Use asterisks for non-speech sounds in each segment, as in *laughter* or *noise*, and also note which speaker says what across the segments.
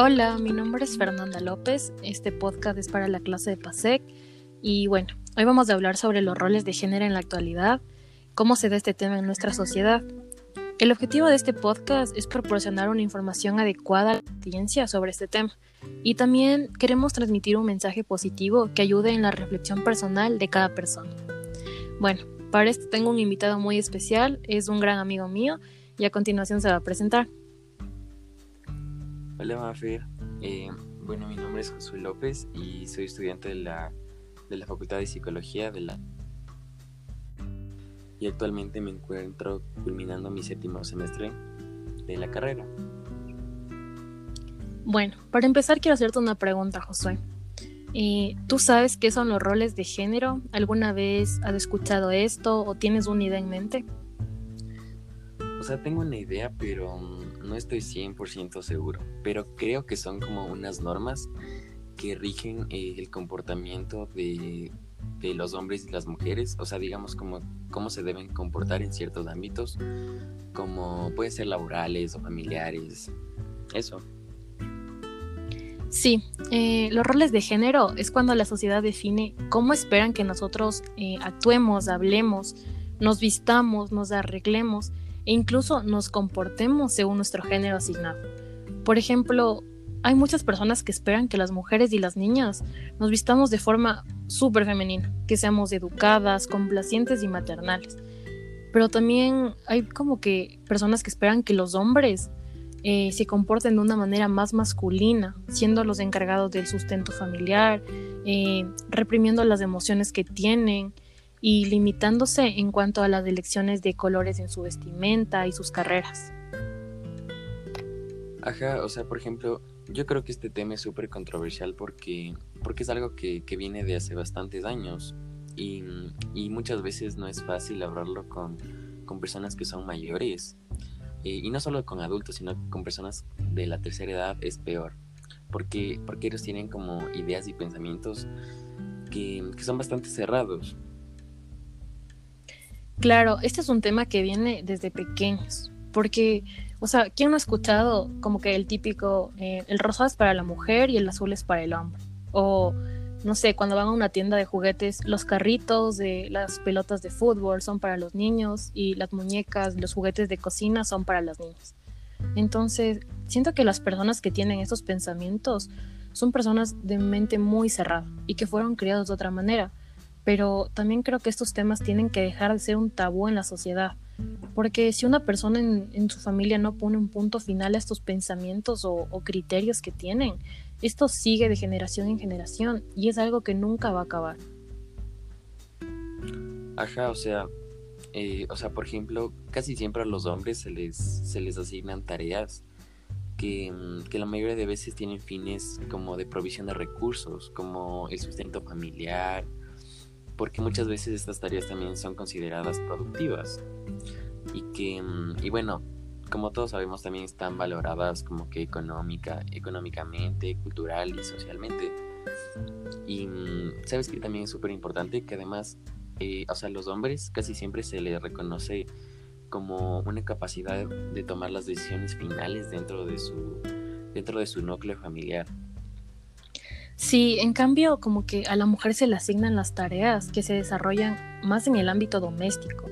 Speaker 1: Hola, mi nombre es Fernanda López. Este podcast es para la clase de PASEC. Y bueno, hoy vamos a hablar sobre los roles de género en la actualidad, cómo se da este tema en nuestra sociedad. El objetivo de este podcast es proporcionar una información adecuada a la audiencia sobre este tema. Y también queremos transmitir un mensaje positivo que ayude en la reflexión personal de cada persona. Bueno, para esto tengo un invitado muy especial, es un gran amigo mío y a continuación se va a presentar.
Speaker 2: Hola Mafer, eh, bueno mi nombre es Josué López y soy estudiante de la, de la Facultad de Psicología de la y actualmente me encuentro culminando mi séptimo semestre de la carrera.
Speaker 1: Bueno, para empezar quiero hacerte una pregunta, Josué. Eh, ¿Tú sabes qué son los roles de género? ¿Alguna vez has escuchado esto o tienes una idea en mente?
Speaker 2: O sea, tengo una idea, pero no estoy 100% seguro, pero creo que son como unas normas que rigen eh, el comportamiento de, de, los hombres y las mujeres, o sea, digamos como cómo se deben comportar en ciertos ámbitos, como pueden ser laborales o familiares, eso.
Speaker 1: Sí, eh, los roles de género es cuando la sociedad define cómo esperan que nosotros eh, actuemos, hablemos, nos vistamos, nos arreglemos e incluso nos comportemos según nuestro género asignado. Por ejemplo, hay muchas personas que esperan que las mujeres y las niñas nos vistamos de forma súper femenina, que seamos educadas, complacientes y maternales. Pero también hay como que personas que esperan que los hombres eh, se comporten de una manera más masculina, siendo los encargados del sustento familiar, eh, reprimiendo las emociones que tienen, y limitándose en cuanto a las elecciones de colores en su vestimenta y sus carreras.
Speaker 2: Ajá, o sea, por ejemplo, yo creo que este tema es súper controversial porque, porque es algo que, que, viene de hace bastantes años y, y, muchas veces no es fácil hablarlo con, con personas que son mayores. Eh, y no solo con adultos, sino con personas de la tercera edad es peor. Porque, porque ellos tienen como ideas y pensamientos que, que son bastante cerrados.
Speaker 1: Claro, este es un tema que viene desde pequeños, porque, o sea, ¿quién no ha escuchado como que el típico, eh, el rosa es para la mujer y el azul es para el hombre? O, no sé, cuando van a una tienda de juguetes, los carritos de las pelotas de fútbol son para los niños y las muñecas, los juguetes de cocina son para las niñas. Entonces, siento que las personas que tienen estos pensamientos son personas de mente muy cerrada y que fueron criados de otra manera pero también creo que estos temas tienen que dejar de ser un tabú en la sociedad, porque si una persona en, su familia no pone un punto final a estos pensamientos o, criterios que tienen, esto sigue de generación en generación y es algo que nunca va a acabar.
Speaker 2: Ajá, o sea, eh, o sea, por ejemplo, casi siempre a los hombres se les, se les asignan tareas que, que, la mayoría de veces tienen fines como de provisión de recursos, como el sustento familiar, porque muchas veces estas tareas también son consideradas productivas y que, mm, y bueno, como todos sabemos también están valoradas como que económica, económicamente, cultural y socialmente. Y mm, sabes que también es súper importante que además, eh, o sea, los hombres casi siempre se les reconoce como una capacidad de tomar las decisiones finales dentro de su, dentro de su núcleo familiar.
Speaker 1: Sí, en cambio, como que a la mujer se le asignan las tareas que se desarrollan más en el ámbito doméstico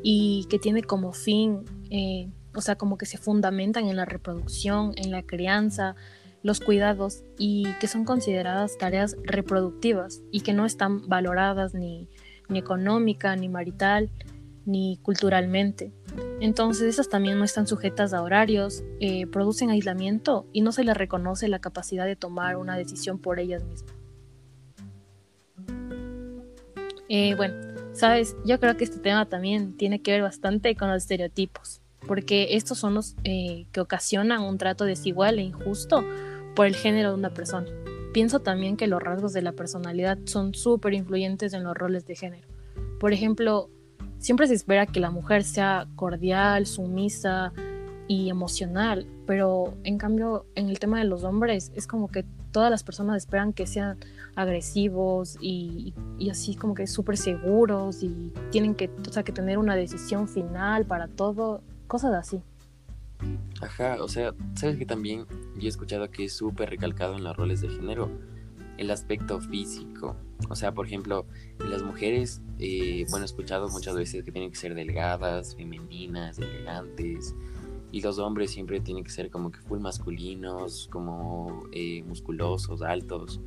Speaker 1: y que tiene como fin, eh, o sea, como que se fundamentan en la reproducción, en la crianza, los cuidados y que son consideradas tareas reproductivas y que no están valoradas ni, ni económica, ni marital, ni culturalmente. Entonces esas también no están sujetas a horarios, eh, producen aislamiento y no se les reconoce la capacidad de tomar una decisión por ellas mismas. Eh, bueno, sabes, yo creo que este tema también tiene que ver bastante con los estereotipos, porque estos son los eh, que ocasionan un trato desigual e injusto por el género de una persona. Pienso también que los rasgos de la personalidad son súper influyentes en los roles de género. Por ejemplo, siempre se espera que la mujer sea cordial, sumisa y emocional, pero en cambio en el tema de los hombres es como que todas las personas esperan que sean agresivos y, así como que súper seguros y tienen que, o sea, que tener una decisión final para todo, cosas así.
Speaker 2: Ajá, o sea, sabes que también yo he escuchado que es súper recalcado en los roles de género el aspecto físico. O sea, por ejemplo, las mujeres, eh, bueno, escuchado muchas veces que tienen que ser delgadas, femeninas, elegantes. Y los hombres siempre tienen que ser como que full masculinos, como eh, musculosos, altos.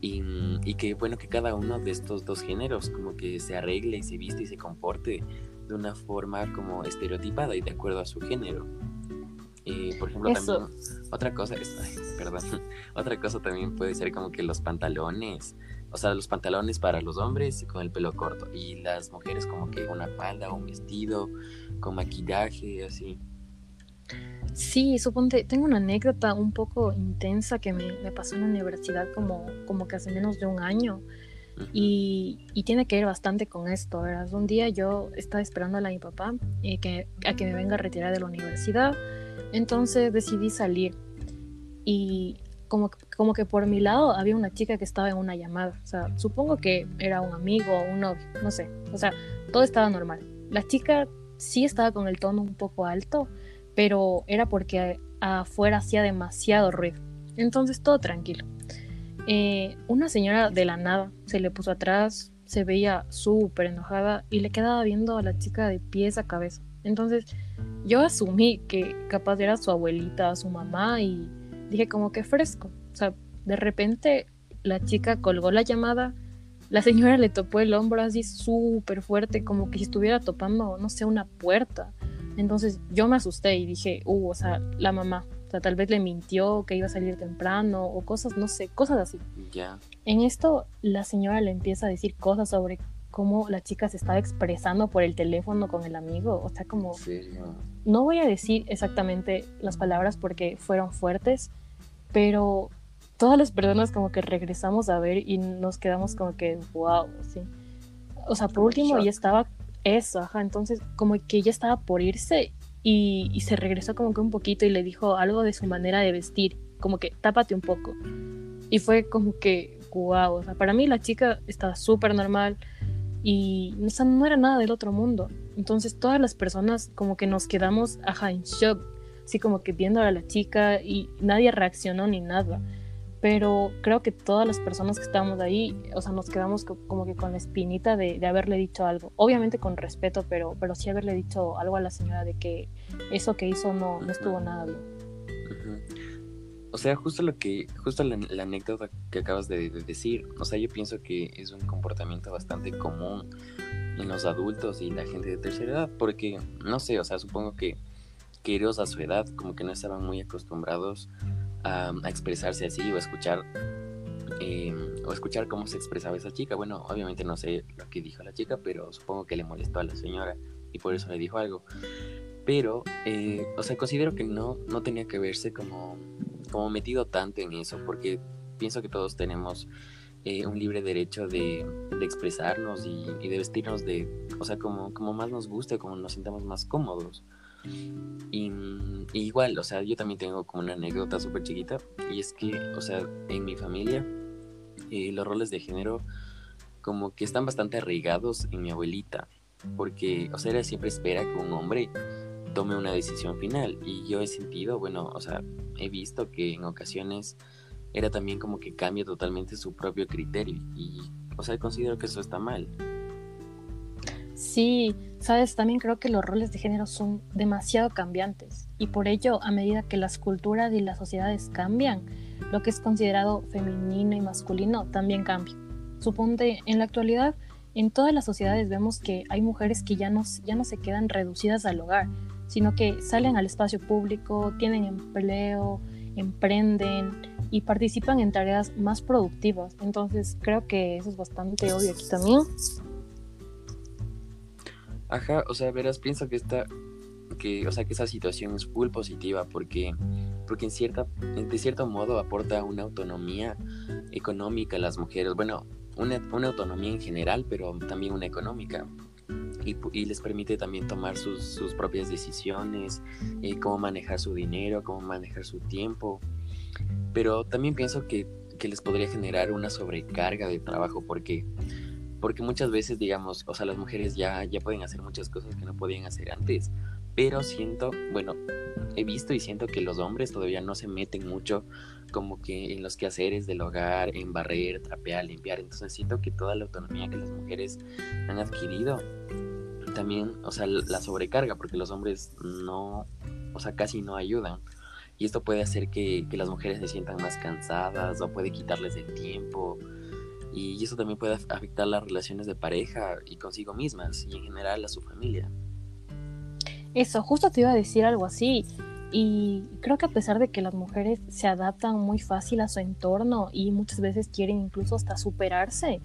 Speaker 2: Y, y, que bueno, que cada uno de estos dos géneros como que se arregle y se viste y se comporte de una forma como estereotipada y de acuerdo a su género. Y por ejemplo, también otra cosa, perdón, *laughs* otra cosa también puede ser como que los pantalones, o sea, los pantalones para los hombres con el pelo corto y las mujeres como que una falda o un vestido con maquillaje, así.
Speaker 1: Sí, suponte, tengo una anécdota un poco intensa que me, me, pasó en la universidad como, como que hace menos de un año. Y, y, tiene que ver bastante con esto, ¿verdad? Un día yo estaba esperando a mi papá eh, que, a que me venga a retirar de la universidad entonces decidí salir y como, como que por mi lado había una chica que estaba en una llamada. O sea, supongo que era un amigo o un novio, no sé. O sea, todo estaba normal. La chica sí estaba con el tono un poco alto, pero era porque afuera hacía demasiado ruido. Entonces todo tranquilo. Eh, una señora de la nada se le puso atrás, se veía súper enojada y le quedaba viendo a la chica de pies a cabeza. Entonces yo asumí que capaz era su abuelita, su mamá y dije como que fresco. O sea, de repente la chica colgó la llamada, la señora le topó el hombro así súper fuerte, como que si estuviera topando, no sé, una puerta. Entonces yo me asusté y dije, uh, o sea, la mamá, o sea, tal vez le mintió que iba a salir temprano o cosas, no sé, cosas así.
Speaker 2: Ya.
Speaker 1: En esto la señora le empieza a decir cosas sobre cómo la chica se estaba expresando por el teléfono con el amigo. O sea, como... No voy a decir exactamente las palabras porque fueron fuertes, pero todas las personas como que regresamos a ver y nos quedamos como que, wow, sí. O sea, por último ya estaba eso, ajá, entonces como que ya estaba por irse y, y, se regresó como que un poquito y le dijo algo de su manera de vestir, como que tápate un poco. Y fue como que, wow, o sea, para mí la chica estaba súper normal, y no era nada del otro mundo. Entonces todas las personas como que nos quedamos, ajá, en shock, así como que viendo a la chica y nadie reaccionó ni nada. Pero creo que todas las personas que estábamos ahí, o sea, nos quedamos como que con la espinita de, de, haberle dicho algo. Obviamente con respeto, pero, pero sí haberle dicho algo a la señora de que eso que hizo no, no estuvo nada bien.
Speaker 2: O sea, justo lo que, justo la, anécdota que acabas de, decir, o sea, yo pienso que es un comportamiento bastante común en los adultos y la gente de tercera edad, porque, no sé, o sea, supongo que, que ellos a su edad como que no estaban muy acostumbrados a, expresarse así o a escuchar, em, o escuchar cómo se expresaba esa chica. Bueno, obviamente no sé lo que dijo la chica, pero supongo que le molestó a la señora y por eso le dijo algo. Pero, eh, o sea, considero que no, no tenía que verse como como metido tanto en eso, porque pienso que todos tenemos eh, un libre derecho de, expresarnos y, de vestirnos de, o sea, como, como más nos guste, como nos sintamos más cómodos. Y, igual, o sea, yo también tengo como una anécdota súper chiquita, y es que, o sea, en mi familia, eh, los roles de género como que están bastante arraigados en mi abuelita, porque, o sea, ella siempre espera que un hombre tome una decisión final. Y yo he sentido, bueno, o sea, he visto que en ocasiones era también como que cambia totalmente su propio criterio. Y, o sea, considero que eso está mal.
Speaker 1: Sí, sabes, también creo que los roles de género son demasiado cambiantes. Y por ello, a medida que las culturas y las sociedades cambian, lo que es considerado femenino y masculino también cambia. Suponte, en la actualidad, en todas las sociedades vemos que hay mujeres que ya no, ya no se quedan reducidas al hogar, sino que salen al espacio público, tienen empleo, emprenden y participan en tareas más productivas. Entonces creo que eso es bastante obvio aquí también.
Speaker 2: Ajá, o sea, verás, pienso que esta, que, o sea, que esa situación es full positiva porque, porque en cierta, de cierto modo aporta una autonomía económica a las mujeres. Bueno, una, una autonomía en general, pero también una económica y, les permite también tomar sus, propias decisiones, eh, cómo manejar su dinero, cómo manejar su tiempo. Pero también pienso que, les podría generar una sobrecarga de trabajo porque, porque muchas veces, digamos, o sea, las mujeres ya, ya pueden hacer muchas cosas que no podían hacer antes. Pero siento, bueno, he visto y siento que los hombres todavía no se meten mucho como que en los quehaceres del hogar, en barrer, trapear, limpiar. Entonces siento que toda la autonomía que las mujeres han adquirido también, o sea, la sobrecarga, porque los hombres no, o sea, casi no ayudan. Y esto puede hacer que, que las mujeres se sientan más cansadas o puede quitarles el tiempo. Y eso también puede afectar las relaciones de pareja y consigo mismas y en general a su familia.
Speaker 1: Eso, justo te iba a decir algo así. Y creo que a pesar de que las mujeres se adaptan muy fácil a su entorno y muchas veces quieren incluso hasta superarse,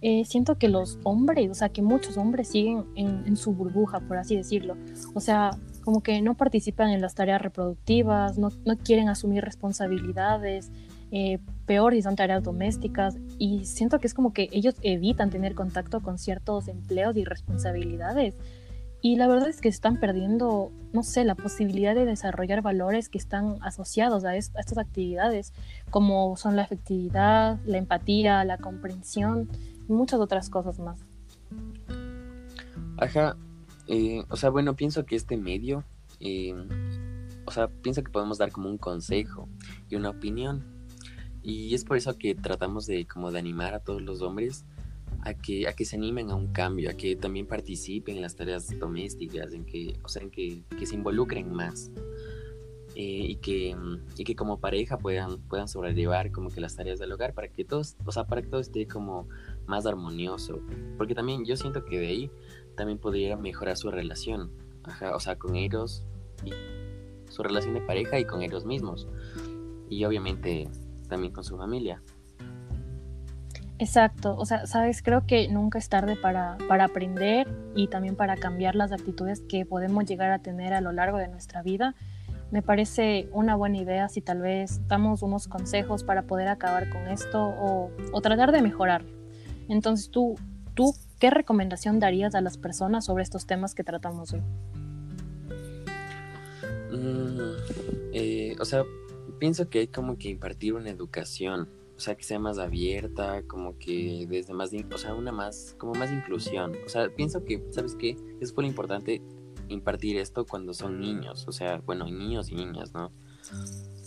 Speaker 1: eh, siento que los hombres, o sea, que muchos hombres siguen en, su burbuja, por así decirlo. O sea, como que no participan en las tareas reproductivas, no, no quieren asumir responsabilidades, eh, peor si son tareas domésticas. Y siento que es como que ellos evitan tener contacto con ciertos empleos y responsabilidades. Y la verdad es que están perdiendo, no sé, la posibilidad de desarrollar valores que están asociados a, estas actividades, como son la efectividad, la empatía, la comprensión y muchas otras cosas más.
Speaker 2: Ajá, eh, o sea, bueno, pienso que este medio, eh, o sea, pienso que podemos dar como un consejo y una opinión. Y es por eso que tratamos de como de animar a todos los hombres a que, a que se animen a un cambio, a que también participen en las tareas domésticas, en que, o sea, en que, se involucren más. Eh, y, que, y que como pareja puedan, puedan sobrellevar como que las tareas del hogar para que todos, o sea, para que todo esté como más armonioso. Porque también yo siento que de ahí también podría mejorar su relación, o sea, con ellos, y su relación de pareja y con ellos mismos. Y obviamente también con su familia.
Speaker 1: Exacto, o sea, sabes, creo que nunca es tarde para, para, aprender y también para cambiar las actitudes que podemos llegar a tener a lo largo de nuestra vida. Me parece una buena idea si tal vez damos unos consejos para poder acabar con esto o, o tratar de mejorarlo. Entonces, ¿tú, ¿tú qué recomendación darías a las personas sobre estos temas que tratamos hoy?
Speaker 2: Mm, eh, o sea, pienso que hay como que impartir una educación o sea, que sea más abierta, como que desde más, o sea, una más, como más inclusión. O sea, pienso que, ¿sabes qué? Es muy importante impartir esto cuando son niños, o sea, bueno, niños y niñas, ¿no?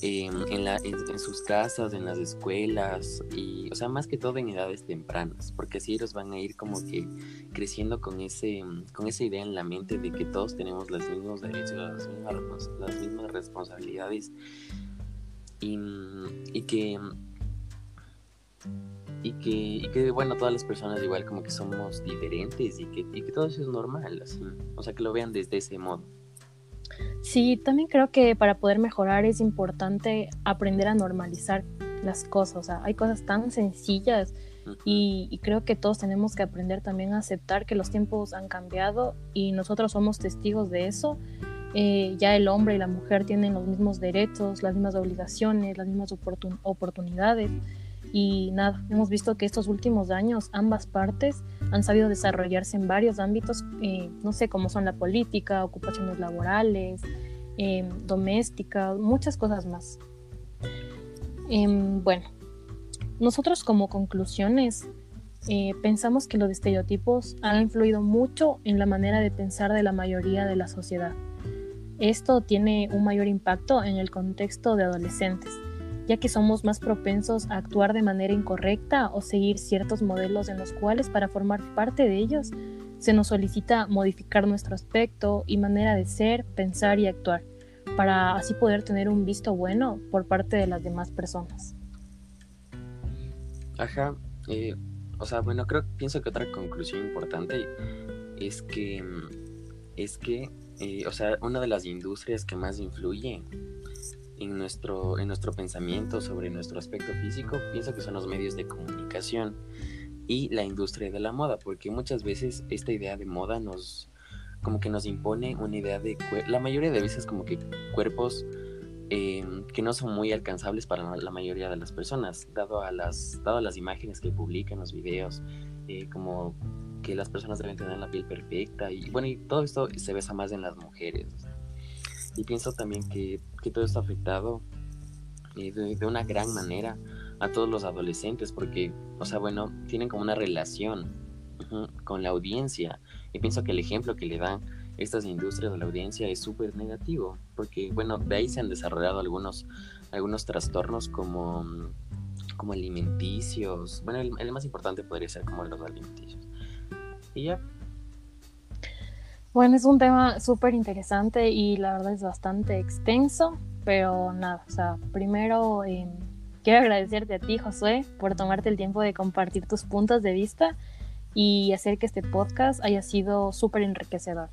Speaker 2: en, la, en, sus casas, en las escuelas, y, o sea, más que todo en edades tempranas, porque así ellos van a ir como que creciendo con, ese, con esa idea en la mente de que todos tenemos los mismos derechos, las mismas, las mismas responsabilidades, y, y que y que, y que, bueno, todas las personas igual como que somos diferentes y que, y que todo eso es normal, así, o sea, que lo vean desde ese modo.
Speaker 1: Sí, también creo que para poder mejorar es importante aprender a normalizar las cosas, o sea, hay cosas tan sencillas y, creo que todos tenemos que aprender también a aceptar que los tiempos han cambiado y nosotros somos testigos de eso. Eh, ya el hombre y la mujer tienen los mismos derechos, las mismas obligaciones, las mismas oportunidades. Y nada, hemos visto que estos últimos años ambas partes han sabido desarrollarse en varios ámbitos, eh, no sé, cómo son la política, ocupaciones laborales, eh, domésticas, muchas cosas más. Em, bueno, nosotros como conclusiones eh, pensamos que los estereotipos han influido mucho en la manera de pensar de la mayoría de la sociedad. Esto tiene un mayor impacto en el contexto de adolescentes ya que somos más propensos a actuar de manera incorrecta o seguir ciertos modelos en los cuales para formar parte de ellos se nos solicita modificar nuestro aspecto y manera de ser, pensar y actuar, para así poder tener un visto bueno por parte de las demás personas.
Speaker 2: Ajá, eh, o sea, bueno, creo, pienso que otra conclusión importante es que, es que, eh, o sea, una de las industrias que más influye en nuestro, en nuestro pensamiento sobre nuestro aspecto físico, pienso que son los medios de comunicación y la industria de la moda, porque muchas veces esta idea de moda nos como que nos impone una idea de la mayoría de veces como que cuerpos em, que no son muy alcanzables para la mayoría de las personas, dado a las, dado a las imágenes que publican, los videos, eh, como que las personas deben tener la piel perfecta y bueno, y todo esto se besa más en las mujeres. Y pienso también que, todo esto ha afectado eh, de, una gran manera a todos los adolescentes, porque, o sea, bueno, tienen como una relación con la audiencia. Y pienso que el ejemplo que le dan estas industrias de la audiencia es súper negativo, porque bueno, de ahí se han desarrollado algunos, algunos trastornos como, como alimenticios, bueno, el, el más importante podría ser como los alimenticios. Y ya.
Speaker 1: Bueno, es un tema súper interesante y la verdad es bastante extenso, pero nada, o sea, primero eh, quiero agradecerte a ti, Josué, por tomarte el tiempo de compartir tus puntos de vista y hacer que este podcast haya sido súper enriquecedor.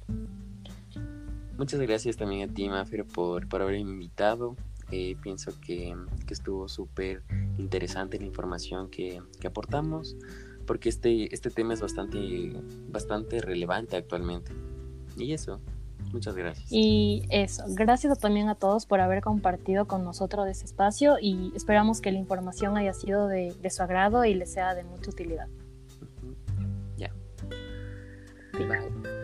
Speaker 2: Muchas gracias también a ti, Mafer, por, por haberme invitado. Eh, pienso que, que estuvo súper interesante la información que, que, aportamos, porque este, este tema es bastante, bastante relevante actualmente. Y eso, muchas gracias.
Speaker 1: Y eso, gracias también a todos por haber compartido con nosotros ese espacio y esperamos que la información haya sido de, de su agrado y les sea de mucha utilidad.
Speaker 2: Ya. Bye.